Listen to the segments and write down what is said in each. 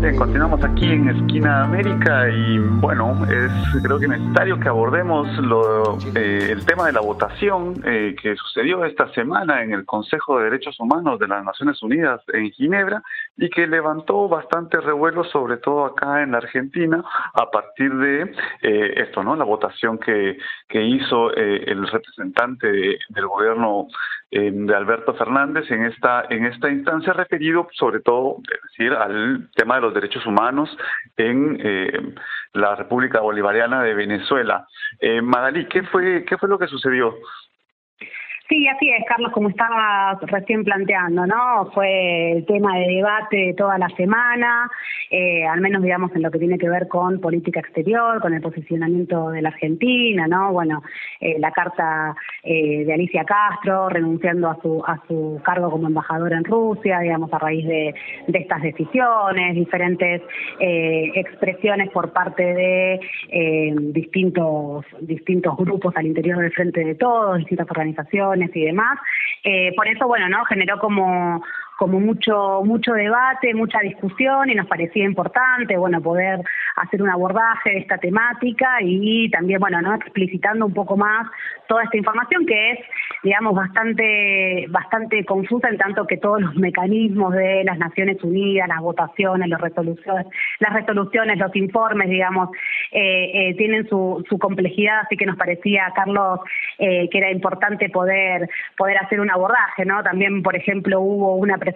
Bien, continuamos aquí en Esquina América y bueno, es creo que necesario que abordemos lo, eh, el tema de la votación eh, que sucedió esta semana en el Consejo de Derechos Humanos de las Naciones Unidas en Ginebra y que levantó bastante revuelo, sobre todo acá en la Argentina, a partir de eh, esto, ¿no? La votación que, que hizo el representante del gobierno de Alberto Fernández en esta en esta instancia referido sobre todo decir al tema de los derechos humanos en eh, la República Bolivariana de Venezuela. Eh, Madalí, ¿qué fue qué fue lo que sucedió? Sí, así es, Carlos, como estaba recién planteando, ¿no? Fue el tema de debate toda la semana, eh, al menos digamos en lo que tiene que ver con política exterior, con el posicionamiento de la Argentina, ¿no? Bueno, eh, la carta eh, de Alicia Castro renunciando a su a su cargo como embajadora en Rusia, digamos a raíz de, de estas decisiones, diferentes eh, expresiones por parte de distintos distintos grupos al interior del frente de todos, distintas organizaciones y demás. Eh, por eso, bueno, ¿no? Generó como como mucho mucho debate, mucha discusión y nos parecía importante, bueno, poder hacer un abordaje de esta temática y también, bueno, no explicitando un poco más toda esta información que es, digamos, bastante bastante confusa en tanto que todos los mecanismos de las Naciones Unidas, las votaciones, las resoluciones, las resoluciones, los informes, digamos, eh, eh, tienen su, su complejidad, así que nos parecía, Carlos, eh, que era importante poder poder hacer un abordaje, ¿no? También, por ejemplo, hubo una presentación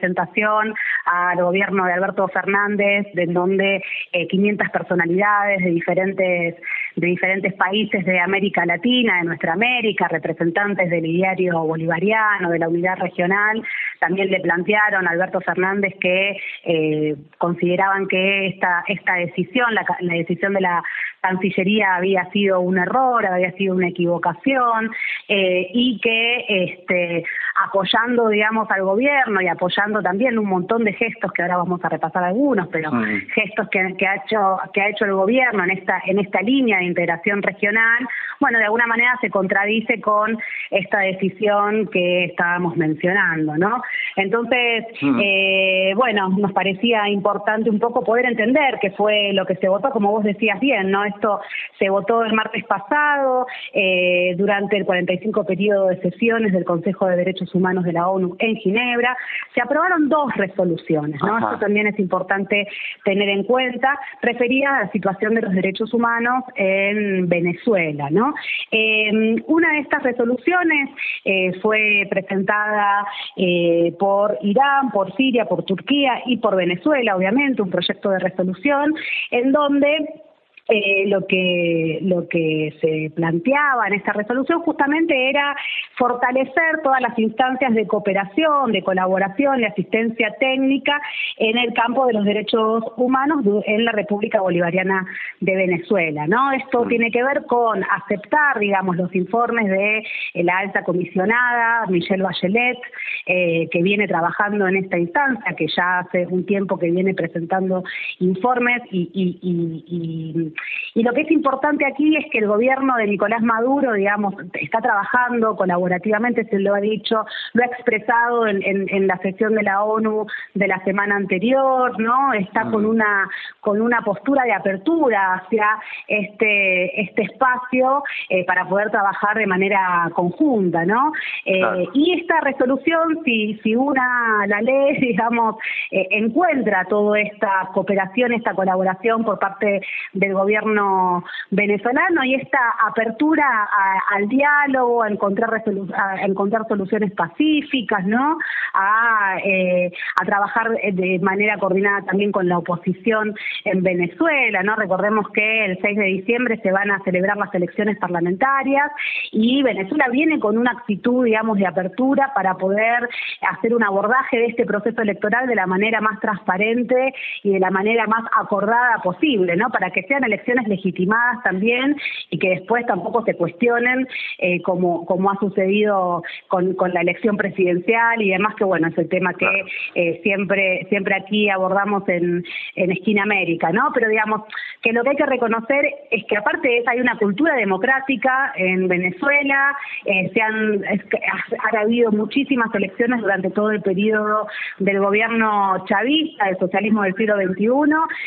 al gobierno de Alberto Fernández, de donde eh, 500 personalidades de diferentes de diferentes países de América Latina, de nuestra América, representantes del diario bolivariano, de la unidad regional, también le plantearon a Alberto Fernández que eh, consideraban que esta esta decisión, la, la decisión de la Cancillería había sido un error, había sido una equivocación eh, y que este, apoyando, digamos, al gobierno y apoyando también un montón de gestos que ahora vamos a repasar algunos, pero mm. gestos que, que, ha hecho que ha hecho el gobierno en esta en esta línea de integración regional, bueno, de alguna manera se contradice con esta decisión que estábamos mencionando, ¿no? Entonces, mm. eh, bueno, nos parecía importante un poco poder entender qué fue lo que se votó, como vos decías bien, ¿no? Esto se votó el martes pasado eh, durante el 45 periodo de sesiones del Consejo de Derechos Humanos de la ONU en Ginebra. Se aprobaron dos resoluciones, ¿no? Esto también es importante tener en cuenta, referida a la situación de los derechos humanos en Venezuela, ¿no? Eh, una de estas resoluciones eh, fue presentada eh, por Irán, por Siria, por Turquía y por Venezuela, obviamente, un proyecto de resolución en donde eh, lo que lo que se planteaba en esta resolución justamente era fortalecer todas las instancias de cooperación, de colaboración y asistencia técnica en el campo de los derechos humanos en la República Bolivariana de Venezuela, ¿no? Esto tiene que ver con aceptar, digamos, los informes de la alta comisionada Michelle Bachelet, eh, que viene trabajando en esta instancia, que ya hace un tiempo que viene presentando informes y, y, y, y lo que es importante aquí es que el gobierno de Nicolás Maduro, digamos, está trabajando colaborativamente, se lo ha dicho, lo ha expresado en, en, en la sesión de la ONU de la semana anterior, ¿no? Está mm. con una con una postura de apertura hacia este este espacio eh, para poder trabajar de manera conjunta, ¿no? Eh, claro. Y esta resolución, si si una la ley, digamos, eh, encuentra toda esta cooperación, esta colaboración por parte del gobierno gobierno venezolano y esta apertura a, al diálogo, a encontrar, a encontrar soluciones pacíficas, ¿no? A, eh, a trabajar de manera coordinada también con la oposición en Venezuela, ¿no? Recordemos que el 6 de diciembre se van a celebrar las elecciones parlamentarias y Venezuela viene con una actitud, digamos, de apertura para poder hacer un abordaje de este proceso electoral de la manera más transparente y de la manera más acordada posible, ¿no? Para que sean elecciones legitimadas también y que después tampoco se cuestionen eh, como, como ha sucedido con, con la elección presidencial y demás, que bueno, es el tema que eh, siempre, siempre aquí abordamos en, en Esquina América, ¿no? Pero digamos, que lo que hay que reconocer es que aparte de eso hay una cultura democrática en Venezuela, eh, se han, ha, habido muchísimas elecciones durante todo el periodo del gobierno chavista, del socialismo del siglo XXI,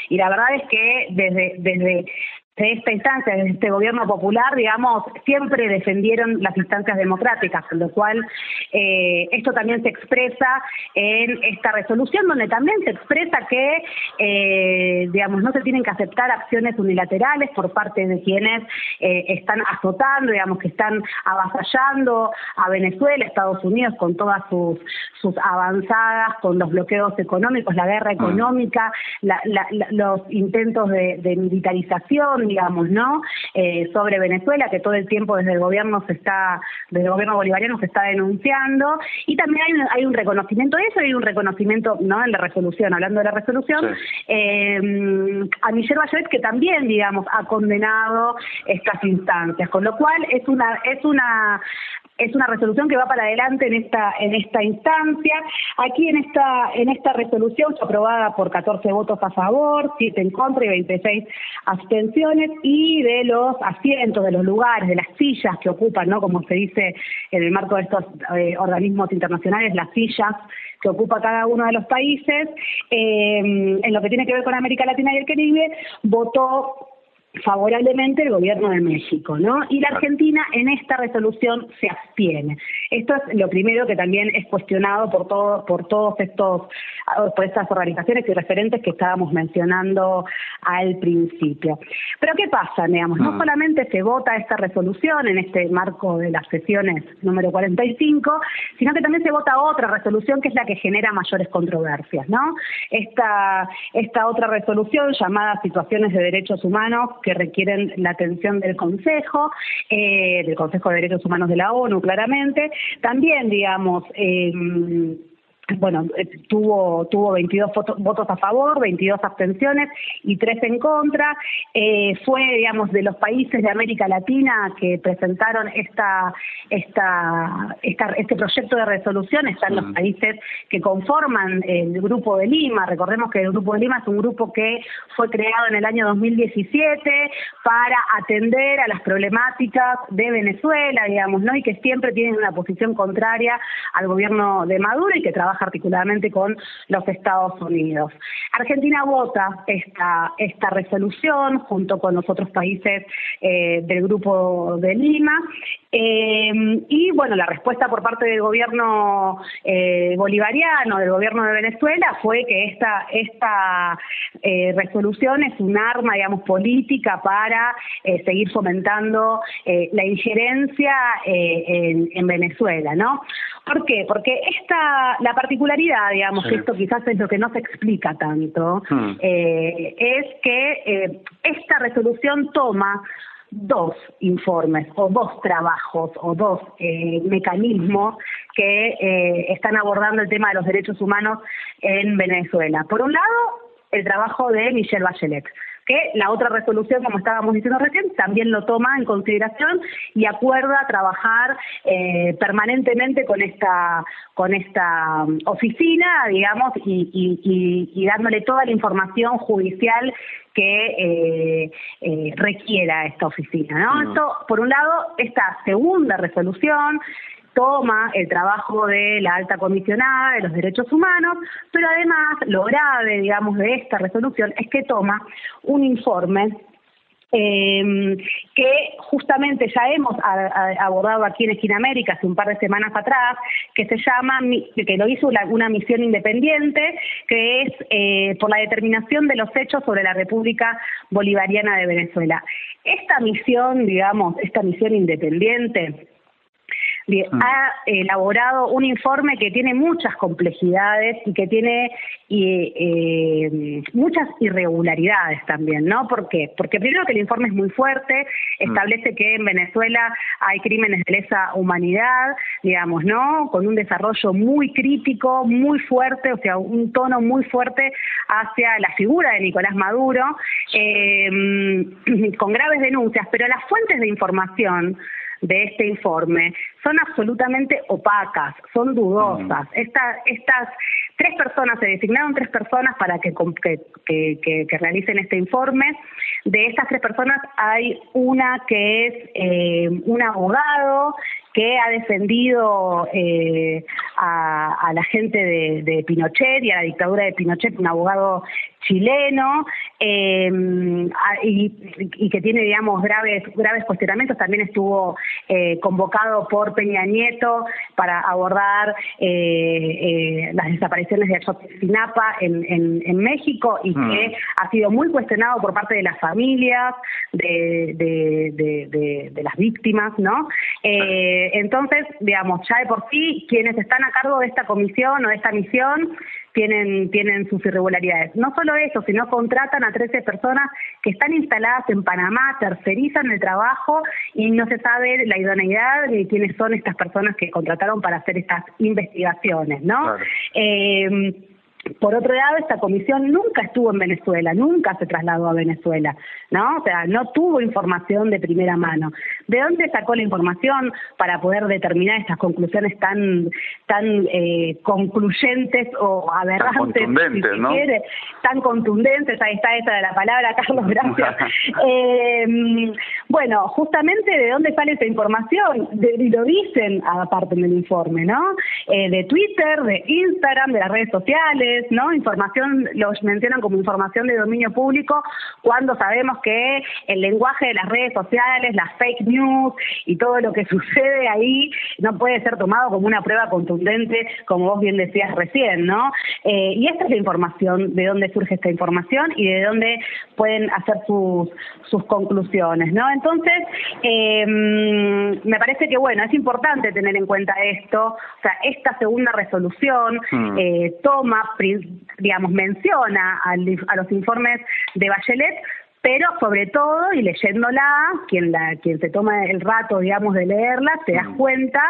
y la verdad es que desde, desde and de esta instancia, de este gobierno popular, digamos, siempre defendieron las instancias democráticas, con lo cual eh, esto también se expresa en esta resolución, donde también se expresa que, eh, digamos, no se tienen que aceptar acciones unilaterales por parte de quienes eh, están azotando, digamos, que están avasallando a Venezuela, Estados Unidos, con todas sus, sus avanzadas, con los bloqueos económicos, la guerra mm. económica, los intentos de militarización, digamos, ¿no? Eh, sobre Venezuela, que todo el tiempo desde el gobierno se está, desde el gobierno bolivariano se está denunciando, y también hay un, hay un reconocimiento de eso y hay un reconocimiento, ¿no? En la resolución, hablando de la resolución, eh, a Michelle Bachelet que también, digamos, ha condenado estas instancias, con lo cual es una, es una es una resolución que va para adelante en esta en esta instancia. Aquí en esta en esta resolución aprobada por 14 votos a favor, 7 en contra y 26 abstenciones y de los asientos, de los lugares, de las sillas que ocupan, ¿no? Como se dice en el marco de estos eh, organismos internacionales, las sillas que ocupa cada uno de los países, eh, en lo que tiene que ver con América Latina y el Caribe, votó favorablemente el gobierno de México, ¿no? Y la Argentina en esta resolución se abstiene. Esto es lo primero que también es cuestionado por todo, por todos estos, por estas organizaciones y referentes que estábamos mencionando al principio. Pero ¿qué pasa, digamos? No mm. solamente se vota esta resolución en este marco de las sesiones número 45, sino que también se vota otra resolución que es la que genera mayores controversias, ¿no? Esta, esta otra resolución llamada Situaciones de Derechos Humanos que requieren la atención del Consejo, eh, del Consejo de Derechos Humanos de la ONU, claramente. También, digamos, eh, bueno, eh, tuvo, tuvo 22 votos a favor, 22 abstenciones y 3 en contra. Eh, fue, digamos, de los países de América Latina que presentaron esta, esta, esta este proyecto de resolución, están los países que conforman el Grupo de Lima. Recordemos que el Grupo de Lima es un grupo que fue creado en el año 2017 para atender a las problemáticas de Venezuela, digamos, ¿no? Y que siempre tienen una posición contraria al gobierno de Maduro y que trabaja particularmente con los Estados Unidos. Argentina vota esta, esta resolución junto con los otros países eh, del Grupo de Lima eh, y bueno, la respuesta por parte del gobierno eh, bolivariano, del gobierno de Venezuela, fue que esta, esta resolución es un arma, digamos, política para seguir fomentando la injerencia en, en Venezuela, ¿no? ¿Por qué? Porque esta, la particularidad, digamos, que esto quizás es lo que no se explica tanto, hmm. eh, es que eh, esta resolución toma dos informes o dos trabajos o dos eh, mecanismos que están abordando el tema de los derechos humanos en Venezuela. Por un lado, el trabajo de Michelle Bachelet, que la otra resolución, como estábamos diciendo recién, también lo toma en consideración y acuerda trabajar eh, permanentemente con esta con esta um, oficina, digamos, y, dándole toda la información judicial que eh, eh, requiera esta oficina. ¿no? Esto, por un lado, esta segunda resolución toma el trabajo de la alta comisionada de los derechos humanos, pero además lo grave, digamos, de esta resolución es que toma un informe eh, que justamente ya hemos abordado aquí en Esquina América hace un par de semanas atrás, que se llama, que lo hizo una, misión independiente, que es eh, por la determinación de los hechos sobre la República Bolivariana de Venezuela. Esta misión, digamos, esta misión independiente. Ha elaborado un informe que tiene muchas complejidades y que tiene eh, muchas irregularidades también, ¿no? ¿Por qué? Porque primero que el informe es muy fuerte, mm. establece que en Venezuela hay crímenes de lesa humanidad, digamos, ¿no? Con un desarrollo muy crítico, muy fuerte, o sea, un tono muy fuerte hacia la figura de Nicolás Maduro, eh, con graves denuncias, pero las fuentes de información de este informe son absolutamente opacas, son dudosas. Mm. estas tres personas, se designaron tres personas para que, que, que, realicen este informe. De estas tres personas hay una que es eh, un abogado que ha defendido eh, a, la gente de, de, Pinochet y a la dictadura de Pinochet, un abogado chileno eh, y, que tiene, digamos, graves graves cuestionamientos. También estuvo eh, convocado por Peña Nieto para abordar eh, las desapariciones de Ayotzinapa en, en, en México y mm. que ha sido muy cuestionado por parte de las familias de, de, de, las víctimas, ¿no? entonces, digamos, ya de por sí, quienes están a cargo de esta comisión o de esta misión tienen, tienen sus irregularidades. No solo eso, sino contratan a 13 personas que están instaladas en Panamá, tercerizan el trabajo y no se sabe la idoneidad ni quiénes son estas personas que contrataron para hacer estas investigaciones, ¿no? Eh, por otro lado, esta comisión nunca estuvo en Venezuela, nunca se trasladó a Venezuela, ¿no? O sea, no tuvo información de primera mano. ¿De dónde sacó la información para poder determinar estas conclusiones tan tan eh, concluyentes o aberrantes? Tan contundentes, ¿no? tan contundentes, ahí está esa de la palabra, Carlos, gracias. eh, bueno, justamente de dónde sale esa información, y lo dicen aparte del informe, ¿no? Eh, de Twitter, de Instagram, de las redes sociales, ¿no? Información, los mencionan como información de dominio público, cuando sabemos que el lenguaje de las redes sociales, las fake news y todo lo que sucede ahí no puede ser tomado como una prueba contundente, como vos bien decías recién, ¿no? Eh, y esta es la información, de dónde surge esta información y de dónde pueden hacer sus, sus conclusiones, ¿no? Entonces, eh, me parece que, bueno, es importante tener en cuenta esto, o sea, esta segunda resolución hmm. eh, toma digamos, menciona a los informes de Bachelet, pero sobre todo, y leyéndola, quien, la, quien se toma el rato, digamos, de leerla, te das mm. cuenta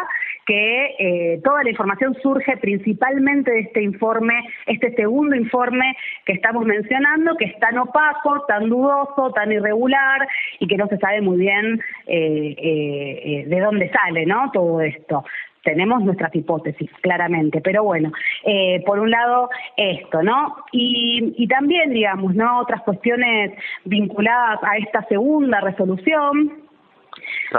que eh, toda la información surge principalmente de este informe, este segundo informe que estamos mencionando, que es tan opaco, tan dudoso, tan irregular y que no se sabe muy bien eh, eh, de dónde sale, ¿no? Todo esto tenemos nuestras hipótesis, claramente, pero bueno, eh, por un lado esto, ¿no? Y, y también, digamos, ¿no? Otras cuestiones vinculadas a esta segunda resolución,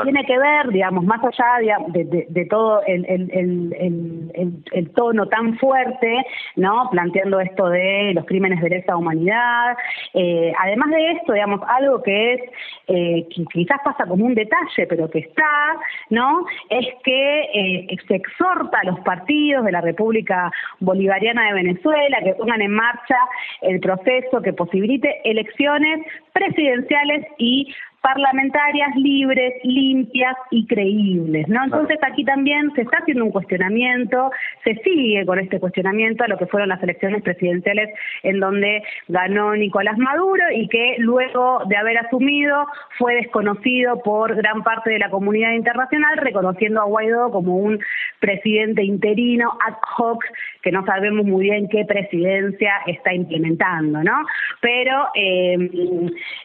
tiene que ver, digamos, más allá de, todo el, el, tono tan fuerte, ¿no? Planteando esto de los crímenes de lesa humanidad. Eh, además de esto, digamos, algo que es, eh, quizás pasa como un detalle, pero que está, ¿no? Es que eh, se exhorta a los partidos de la República Bolivariana de Venezuela que pongan en marcha el proceso que posibilite elecciones presidenciales y parlamentarias libres, limpias y creíbles, ¿no? Entonces aquí también se está haciendo un cuestionamiento, se sigue con este cuestionamiento a lo que fueron las elecciones presidenciales en donde ganó Nicolás Maduro y que luego de haber asumido fue desconocido por gran parte de la comunidad internacional, reconociendo a Guaidó como un presidente interino ad hoc que no sabemos muy bien qué presidencia está implementando, ¿no? Pero eh,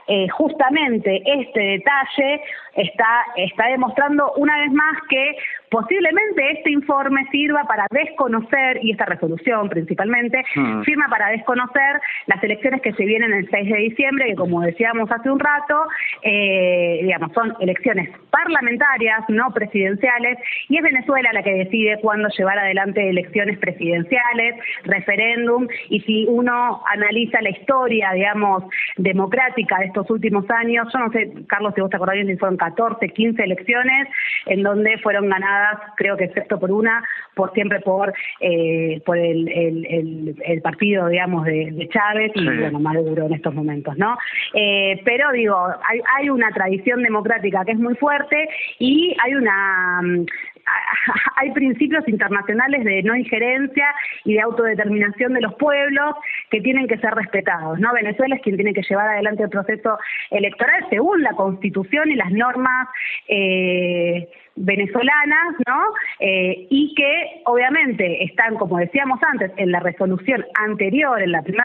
eh, justamente este detalle está, está demostrando una vez más que posiblemente este informe sirva para desconocer, y esta resolución principalmente, hmm. firma para desconocer las elecciones que se vienen el 6 de diciembre, que como decíamos hace un rato, eh, digamos, son elecciones parlamentarias, no presidenciales, y es Venezuela la que decide cuándo llevar adelante elecciones presidenciales, referéndum, y si uno analiza la historia, digamos, democrática de estos últimos años, yo no sé, Carlos, si vos te acordás bien, fueron 14, 15 elecciones, en donde fueron ganadas, creo que excepto por una, por siempre por eh, por el, el, el, partido, digamos, de, Chávez y, bueno, Maduro en estos momentos, ¿no? Eh, pero digo, hay, hay una tradición democrática que es muy fuerte y hay una mm, hay principios internacionales de no injerencia y de autodeterminación de los pueblos que tienen que ser respetados. ¿no? Venezuela es quien tiene que llevar adelante el proceso electoral según la Constitución y las normas eh, venezolanas, ¿no? Eh, y que obviamente están, como decíamos antes, en la resolución anterior, en la primera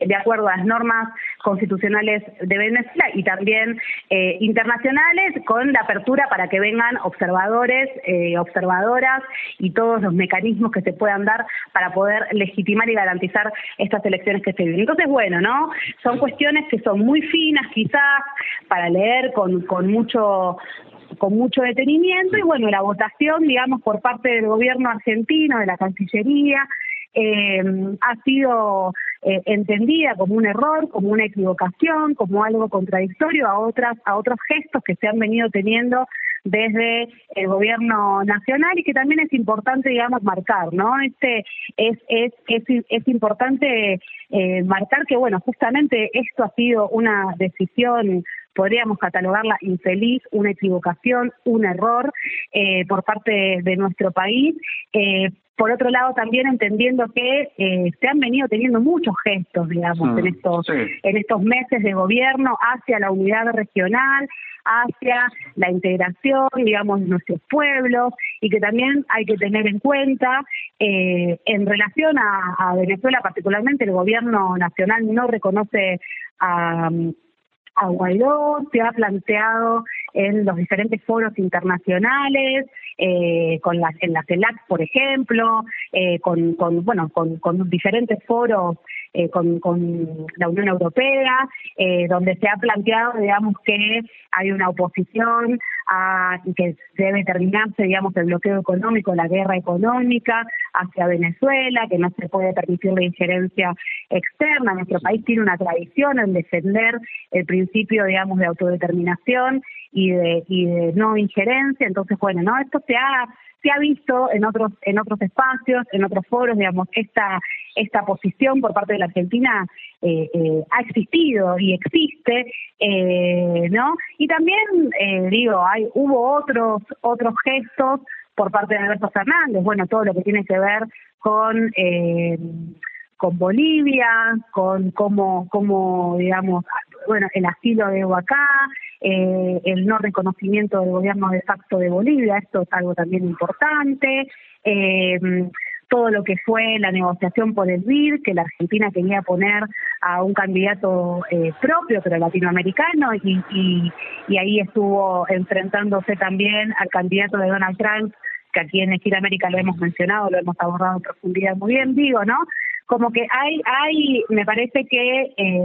de acuerdo a las normas constitucionales de Venezuela y también eh, internacionales con la apertura para que vengan observadores, eh, observadoras y todos los mecanismos que se puedan dar para poder legitimar y garantizar estas elecciones que se viven. Entonces, bueno, ¿no? Son cuestiones que son muy finas quizás para leer con, con mucho con mucho detenimiento y bueno, la votación, digamos, por parte del gobierno argentino, de la Cancillería, eh, ha sido eh, entendida como un error, como una equivocación, como algo contradictorio a otras a otros gestos que se han venido teniendo desde el gobierno nacional y que también es importante digamos marcar no este es es es, importante eh, marcar que bueno justamente esto ha sido una decisión podríamos catalogarla infeliz, una equivocación, un error eh, por parte de nuestro país. Eh, por otro lado, también entendiendo que eh, se han venido teniendo muchos gestos, digamos, en mm, estos en estos meses de gobierno hacia la unidad regional, hacia la integración, digamos, de nuestros pueblos y que también hay que tener en cuenta en relación a Venezuela, particularmente el gobierno nacional no reconoce a a Guaidó, se ha planteado en los diferentes foros internacionales, eh, con las, en la CELAC, por ejemplo, eh, con, con, bueno, con, con diferentes foros eh, con, con, la Unión Europea, eh, donde se ha planteado, digamos, que hay una oposición a que debe terminarse, digamos, el bloqueo económico, la guerra económica hacia Venezuela, que no se puede permitir la injerencia externa. Nuestro país tiene una tradición en defender el principio, digamos, de autodeterminación y de, y de no injerencia. Entonces, bueno, no, esto se ha se ha visto en otros en otros espacios, en otros foros, digamos, esta esta posición por parte de la Argentina eh, eh, ha existido y existe, eh, ¿no? Y también digo, hay hubo otros otros gestos por parte de Alberto Fernández, bueno, todo lo que tiene que ver con con Bolivia, con cómo, cómo digamos, bueno, el asilo de Huacá, eh, el no reconocimiento del gobierno de facto de Bolivia, esto es algo también importante, eh, todo lo que fue la negociación por el BID, que la Argentina quería poner a un candidato eh, propio, pero latinoamericano, y, y, y ahí estuvo enfrentándose también al candidato de Donald Trump, que aquí en América lo hemos mencionado, lo hemos abordado en profundidad muy bien, digo, ¿no? como que hay, hay, me parece que eh,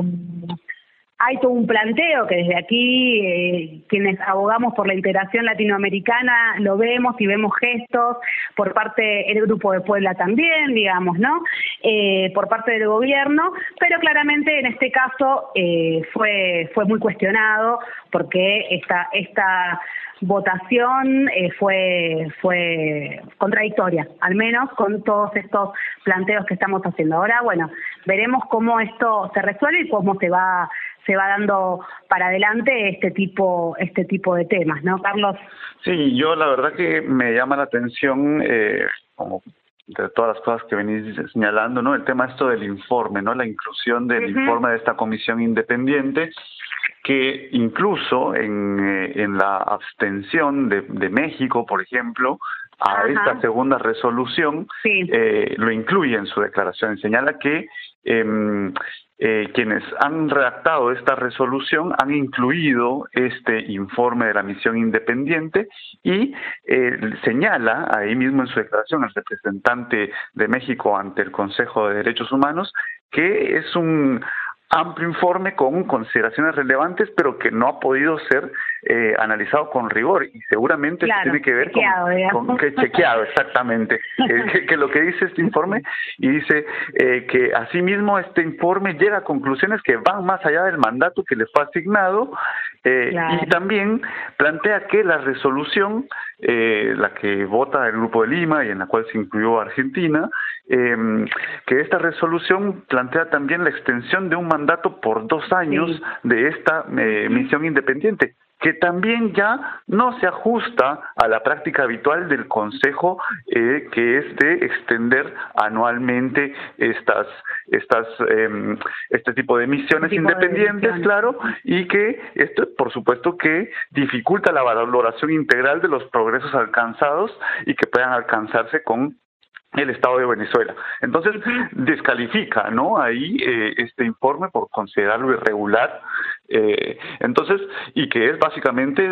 hay todo un planteo que desde aquí, eh, quienes abogamos por la integración latinoamericana, lo vemos y vemos gestos por parte del Grupo de Puebla también, digamos, ¿no? Eh, por parte del gobierno, pero claramente en este caso eh, fue, fue muy cuestionado porque esta, esta votación eh, fue fue contradictoria, al menos con todos estos planteos que estamos haciendo. Ahora, bueno, veremos cómo esto se resuelve y cómo se va se va dando para adelante este tipo este tipo de temas, ¿no, Carlos? Sí, yo la verdad que me llama la atención eh, como de todas las cosas que venís señalando, ¿no? El tema esto del informe, ¿no? La inclusión del informe de esta comisión independiente que incluso en, eh, en la abstención de, de, México, por ejemplo, a esta segunda resolución, eh, lo incluye en su declaración. Señala que eh, eh, quienes han redactado esta resolución han incluido este informe de la misión independiente y eh, señala ahí mismo en su declaración el representante de México ante el Consejo de Derechos Humanos que es un amplio informe con consideraciones relevantes, pero que no ha podido ser eh, analizado con rigor. Y seguramente tiene que ver con, con, que chequeado exactamente. Eh, que, lo que dice este informe y dice eh, que asimismo este informe llega a conclusiones que van más allá del mandato que le fue asignado eh, y también plantea que la resolución eh, la que vota el Grupo de Lima y en la cual se incluyó Argentina, eh, que esta resolución plantea también la extensión de un mandato por dos años de esta eh, misión independiente que también ya no se ajusta a la práctica habitual del Consejo, eh, que es de extender anualmente estas, estas, eh, este tipo de misiones independientes, claro, y que esto, por supuesto, que dificulta la valoración integral de los progresos alcanzados y que puedan alcanzarse con el Estado de Venezuela. Entonces, descalifica, ¿no? Ahí eh, este informe por considerarlo irregular. Eh, entonces, y que es básicamente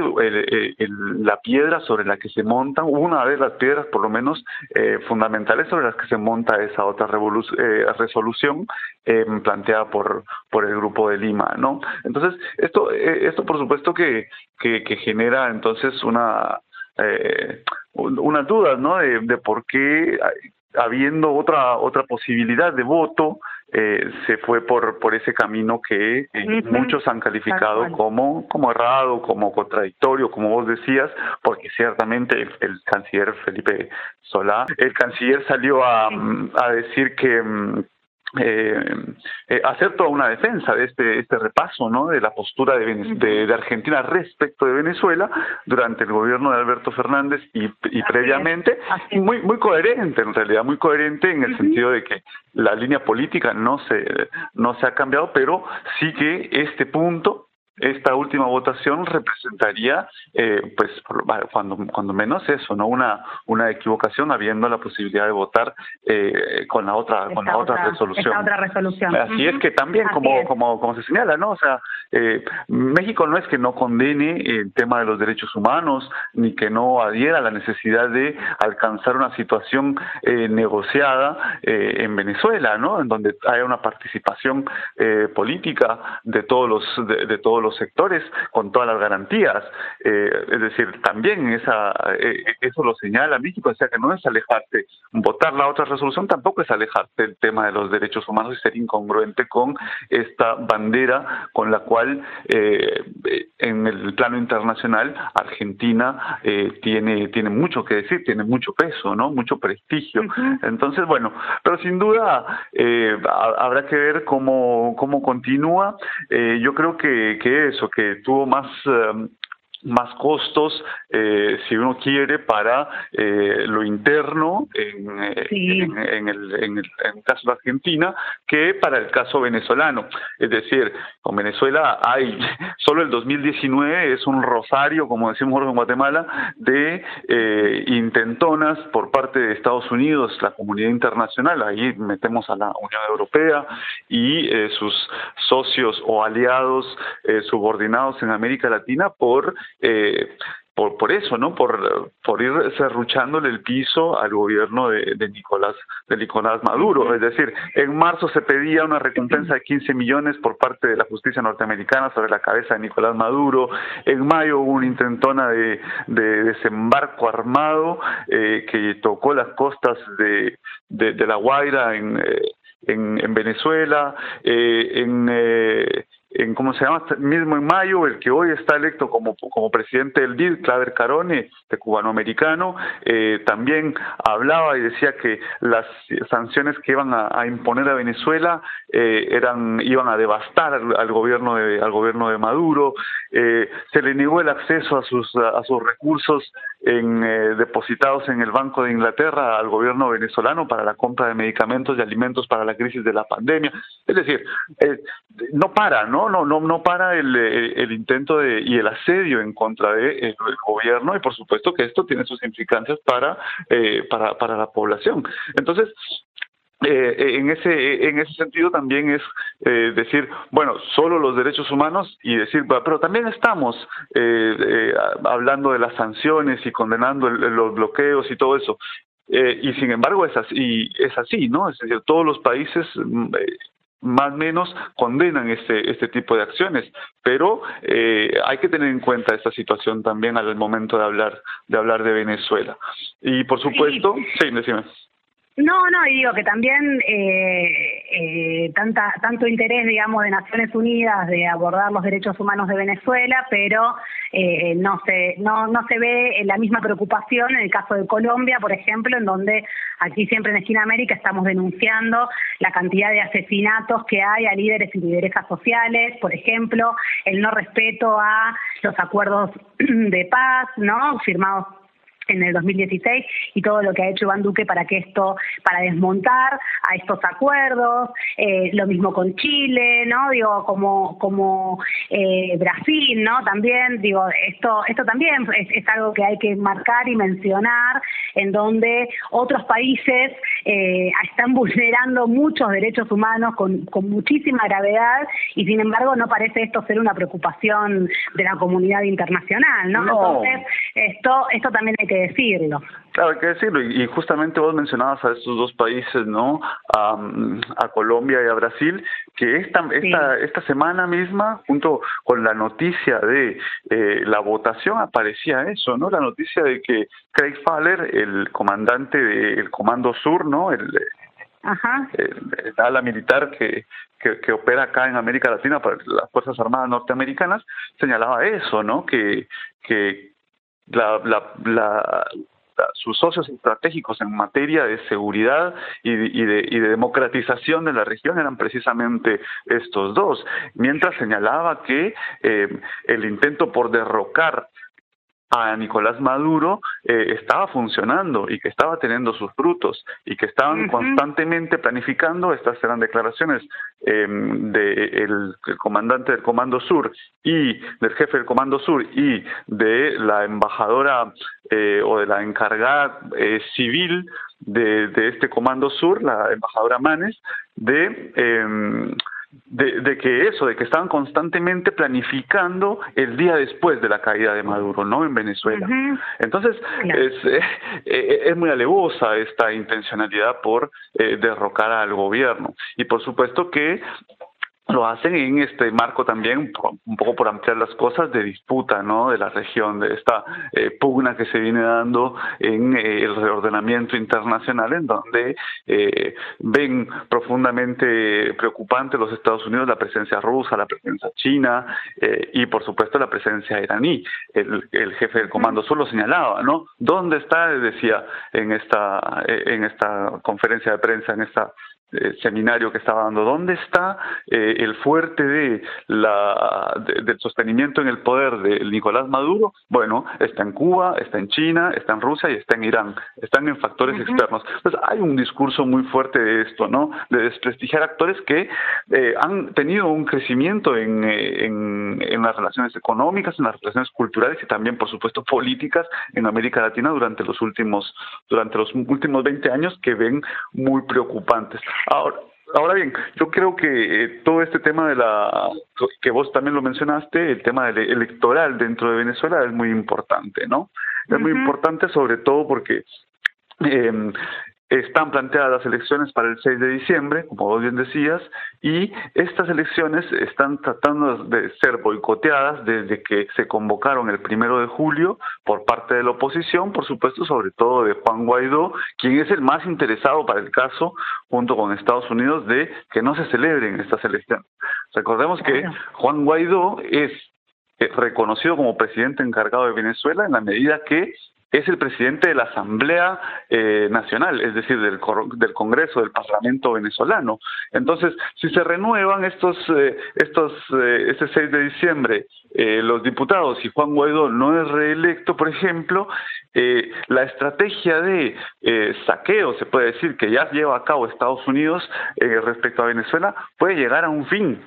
la piedra sobre la que se montan, una de las piedras por lo menos eh, fundamentales sobre las que se monta esa otra resolución planteada por, por el Grupo de Lima, ¿no? Entonces, esto, esto por supuesto que, que, que genera entonces una eh, unas dudas, ¿no? De, de, por qué habiendo otra otra posibilidad de voto eh, se fue por por ese camino que eh, muchos han calificado como como errado, como contradictorio, como vos decías, porque ciertamente el, canciller Felipe Solá, el canciller salió a, a decir que mm, eh, eh, hacer toda una defensa de este, este repaso ¿no? de la postura de, de, Argentina respecto de Venezuela durante el gobierno de Alberto Fernández y, y previamente, muy, muy coherente en realidad, muy coherente en el sentido de que la línea política no se, no se ha cambiado, pero sí que este punto esta última votación representaría, eh, pues, cuando, cuando menos eso, no una una equivocación, habiendo la posibilidad de votar eh, con la otra con la otra, resolución. otra resolución. Así es que también, como como como se señala, no, o sea, eh, México no es que no condene el tema de los derechos humanos ni que no adhiera a la necesidad de alcanzar una situación eh, negociada eh, en Venezuela, ¿no? En donde haya una participación eh, política de todos los de, de todos los sectores con todas las garantías. Eh, es decir, también esa, eh, eso lo señala México, o sea que no es alejarte. Votar la otra resolución tampoco es alejarte del tema de los derechos humanos y ser incongruente con esta bandera con la cual eh, en el plano internacional Argentina eh, tiene, tiene mucho que decir, tiene mucho peso, ¿no? mucho prestigio. Entonces, bueno, pero sin duda eh, habrá que ver cómo, cómo continúa. Yo creo que, que eso, que tuvo más eh, más costos, eh, si uno quiere, para eh, lo interno en, eh, en, el, en, el, en, el, caso de Argentina que para el caso venezolano. Es decir, con Venezuela hay, solo el 2019 es un rosario, como decimos en Guatemala, de eh, intentonas por parte de Estados Unidos, la comunidad internacional, ahí metemos a la Unión Europea y eh, sus socios o aliados eh, subordinados en América Latina por eh, por, por eso, ¿no? Por, por ir cerruchándole el piso al gobierno de, de, Nicolás de Nicolás Maduro. Es decir, en marzo se pedía una recompensa de 15 millones por parte de la justicia norteamericana sobre la cabeza de Nicolás Maduro. En mayo hubo una intentona de, de desembarco armado eh, que tocó las costas de, de, La Guaira en, eh, en, en Venezuela. Eh, en en cómo se llama mismo en mayo el que hoy está electo como como presidente del BID Claver Carone de cubanoamericano eh, también hablaba y decía que las sanciones que iban a, imponer a Venezuela eh, eran iban a devastar al, al, gobierno de al gobierno de Maduro. Eh, se le negó el acceso a sus a sus recursos en, eh, depositados en el Banco de Inglaterra al gobierno venezolano para la compra de medicamentos y alimentos para la crisis de la pandemia. Es decir eh, no para no no no no para el, intento de y el asedio en contra de el, gobierno y por supuesto que esto tiene sus implicancias para eh, para para la población. Entonces eh, en ese en ese sentido también es eh, decir bueno solo los derechos humanos y decir pero también estamos eh, eh, hablando de las sanciones y condenando el, los bloqueos y todo eso eh, y sin embargo es así es así no es decir todos los países eh, más o menos condenan este este tipo de acciones. Pero eh, hay que tener en cuenta esta situación también al momento de hablar de hablar de Venezuela. Y por supuesto sí, sí decime no, no, y digo que también eh, eh, tanta, tanto interés, digamos, de Naciones Unidas de abordar los derechos humanos de Venezuela, pero eh, no se no no se ve la misma preocupación en el caso de Colombia, por ejemplo, en donde aquí siempre en Esquina América estamos denunciando la cantidad de asesinatos que hay a líderes y lideresas sociales, por ejemplo, el no respeto a los acuerdos de paz, ¿no? firmados en el 2016 y todo lo que ha hecho Iván Duque para que esto, para desmontar a estos acuerdos, eh, lo mismo con Chile, ¿no? Digo, como, como eh, Brasil, ¿no? También, digo, esto, esto también es, algo que hay que marcar y mencionar, en donde otros países eh, están vulnerando muchos derechos humanos con, con muchísima gravedad y sin embargo no parece esto ser una preocupación de la comunidad internacional, ¿no? Entonces, esto, esto también hay que decirlo. Claro, hay que decirlo. Y, justamente vos mencionabas a estos dos países, ¿no? A, Colombia y a Brasil, que esta, esta, esta semana misma, junto con la noticia de eh, la votación, aparecía eso, ¿no? La noticia de que Craig Faller, el comandante del Comando Sur, ¿no? El, Ajá. el ala militar que, que, que, opera acá en América Latina para las Fuerzas Armadas norteamericanas, señalaba eso, ¿no? Que, que la, la, la, sus socios estratégicos en materia de seguridad y, y, de, y de democratización de la región eran precisamente estos dos, mientras señalaba que eh, el intento por derrocar a Nicolás Maduro eh, estaba funcionando y que estaba teniendo sus frutos y que estaban constantemente planificando, estas eran declaraciones eh, del comandante del Comando Sur y del jefe del Comando Sur y de la embajadora eh, o de la encargada eh, civil de, de, este Comando Sur, la embajadora Manes, de em, de, que eso, de que estaban constantemente planificando el día después de la caída de Maduro, ¿no? En Venezuela. Entonces, es, eh, eh, es muy alevosa esta intencionalidad por eh, derrocar al gobierno. Y por supuesto que lo hacen en este marco también, un poco por ampliar las cosas, de disputa ¿no? de la región, de esta eh, pugna que se viene dando en eh, el reordenamiento internacional, en donde eh, ven profundamente preocupante los Estados Unidos la presencia rusa, la presencia china y, por supuesto, la presencia iraní. El, el jefe del Comando Sur lo señalaba, ¿no? ¿Dónde está? Decía en esta, en esta conferencia de prensa, en esta eh, seminario que estaba dando. ¿Dónde está eh, el fuerte de la, del sostenimiento en el poder de Nicolás Maduro? Bueno, está en Cuba, está en China, está en Rusia y está en Irán. Están en factores externos. Entonces hay un discurso muy fuerte de esto, ¿no? De desprestigiar actores que eh, han tenido un crecimiento en, en, en las relaciones económicas, en las relaciones culturales y también, por supuesto, políticas en América Latina durante los últimos durante los últimos 20 años que ven muy preocupantes. Ahora, ahora bien, yo creo que eh, todo este tema de la que vos también lo mencionaste, el tema del electoral dentro de Venezuela es muy importante, ¿no? Es muy importante sobre todo porque eh, están planteadas las elecciones para el 6 de diciembre, como vos bien decías, y estas elecciones están tratando de ser boicoteadas desde que se convocaron el primero de julio por parte de la oposición, por supuesto, sobre todo de Juan Guaidó, quien es el más interesado para el caso, junto con Estados Unidos, de que no se celebren estas elecciones. Recordemos que Juan Guaidó es eh, reconocido como presidente encargado de Venezuela en la medida que es el presidente de la Asamblea eh, Nacional, es decir, del, del Congreso, del Parlamento venezolano. Entonces, si se renuevan estos, eh, estos, eh, este 6 de diciembre eh, los diputados y Juan Guaidó no es reelecto, por ejemplo, la estrategia de saqueo, se puede decir, que ya lleva a cabo Estados Unidos respecto a Venezuela, puede llegar a un fin.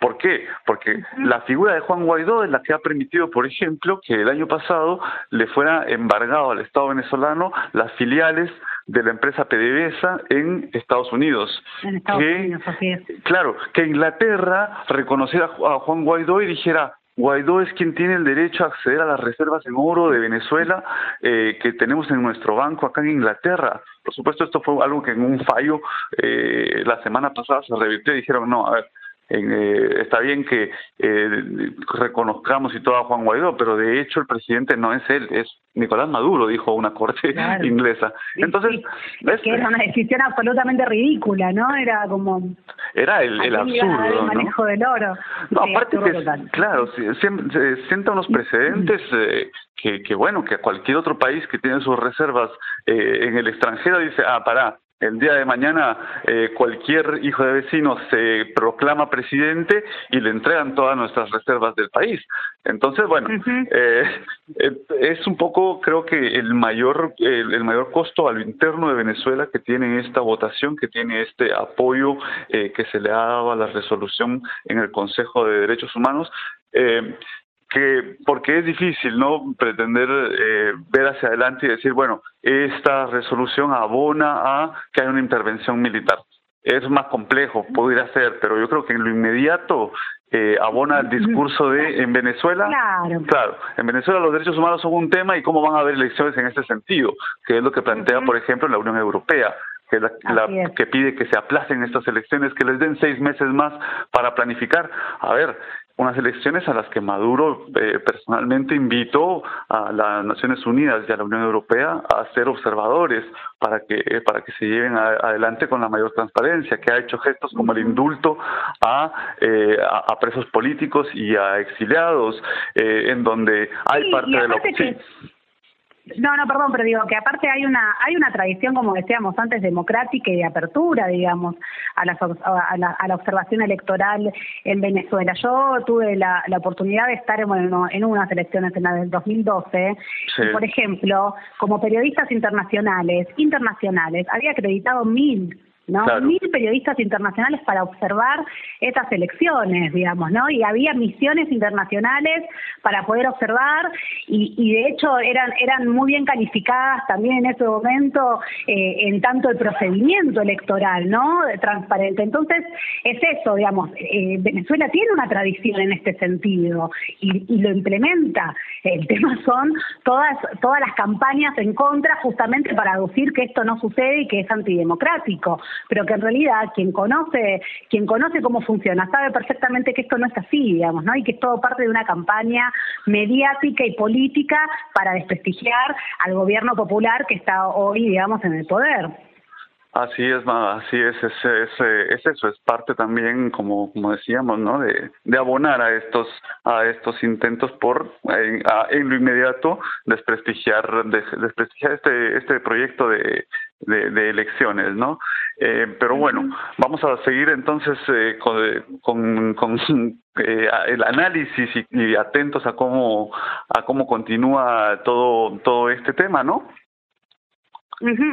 ¿Por qué? Porque la figura de Juan Guaidó es la que ha permitido, por ejemplo, que el año pasado le fuera embargado al Estado venezolano las filiales de la empresa PDVSA en Estados Unidos. En Estados Unidos, así es. Claro, que Inglaterra reconociera a Juan Guaidó y dijera, Guaidó es quien tiene el derecho a acceder a las reservas en oro de Venezuela eh, que tenemos en nuestro banco acá en Inglaterra. Por supuesto, esto fue algo que en un fallo eh, la semana pasada se revirtió y dijeron, no, a ver, eh, está bien que eh, reconozcamos y todo a Juan Guaidó, pero de hecho el presidente no es él, es Nicolás Maduro, dijo una corte inglesa. Entonces, que era una decisión absolutamente ridícula, ¿no? Era como era el, el absurdo, el manejo del oro. No, aparte que claro, se, se, sientan unos precedentes eh, que, que bueno, que cualquier otro país que tiene sus reservas eh, en el extranjero dice, ah, pará, el día de mañana eh, cualquier hijo de vecino se proclama presidente y le entregan todas nuestras reservas del país. Entonces, bueno, eh, eh, es un poco, creo que el mayor, el, mayor costo a lo interno de Venezuela que tiene esta votación, que tiene este apoyo que se le ha dado a la resolución en el Consejo de Derechos Humanos. Que porque es difícil no pretender eh, ver hacia adelante y decir bueno esta resolución abona a que haya una intervención militar es más complejo podría ser pero yo creo que en lo inmediato eh, abona el discurso de en Venezuela claro. claro en Venezuela los derechos humanos son un tema y cómo van a haber elecciones en este sentido que es lo que plantea por ejemplo la Unión Europea que, la, que pide que se aplacen estas elecciones, que les den seis meses más para planificar. A ver, unas elecciones a las que Maduro eh, personalmente invitó a las Naciones Unidas y a la Unión Europea a ser observadores para que eh, para que se lleven adelante con la mayor transparencia, que ha hecho gestos como el indulto a, eh, a, presos políticos y a exiliados, en donde hay parte de la oposición. No, no, perdón, pero digo que aparte hay una hay una tradición, como decíamos antes, democrática y de apertura, digamos, a la, a la, a la observación electoral en Venezuela. Yo tuve la, la oportunidad de estar en, en unas elecciones en la del 2012, por ejemplo, como periodistas internacionales, internacionales, había acreditado mil ¿no? Mil periodistas internacionales para observar estas elecciones, digamos, ¿no? Y había misiones internacionales para poder observar y, y de hecho eran eran muy bien calificadas también en ese momento eh, en tanto el procedimiento electoral, ¿no? Transparente. Entonces es eso, digamos, eh, Venezuela tiene una tradición en este sentido y, y lo implementa. El tema son todas todas las campañas en contra justamente para decir que esto no sucede y que es antidemocrático pero que en realidad quien conoce, quien conoce cómo funciona, sabe perfectamente que esto no es así, digamos, ¿no? Y que es todo parte de una campaña mediática y política para desprestigiar al gobierno popular que está hoy, digamos, en el poder. Así es, así es, es, es, eso, es parte también, como, como decíamos, ¿no? De, de abonar a estos, a estos intentos por, en, en lo inmediato, desprestigiar, desprestigiar este, este proyecto de, de, elecciones, ¿no? Eh, pero bueno, vamos a seguir entonces eh, con, con, eh, el análisis y, atentos a cómo a cómo continúa todo todo este tema, ¿no?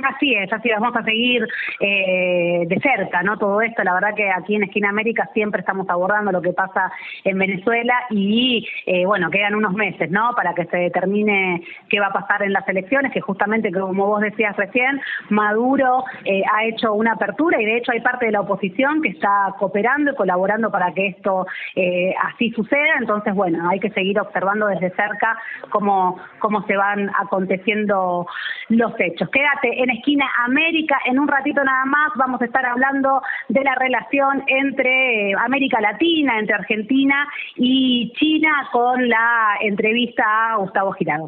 Así es, así vamos a seguir eh, de cerca, ¿no? Todo esto, la verdad que aquí en Esquina América siempre estamos abordando lo que pasa en Venezuela y, eh, bueno, quedan unos meses, ¿no? Para que se determine qué va a pasar en las elecciones, que justamente, como vos decías recién, Maduro eh, ha hecho una apertura y de hecho hay parte de la oposición que está cooperando y colaborando para que esto eh, así suceda. Entonces, bueno, hay que seguir observando desde cerca cómo, cómo se van aconteciendo los hechos. Queda en Esquina América. En un ratito nada más vamos a estar hablando de la relación entre América Latina, entre Argentina y China, con la entrevista a Gustavo Girado.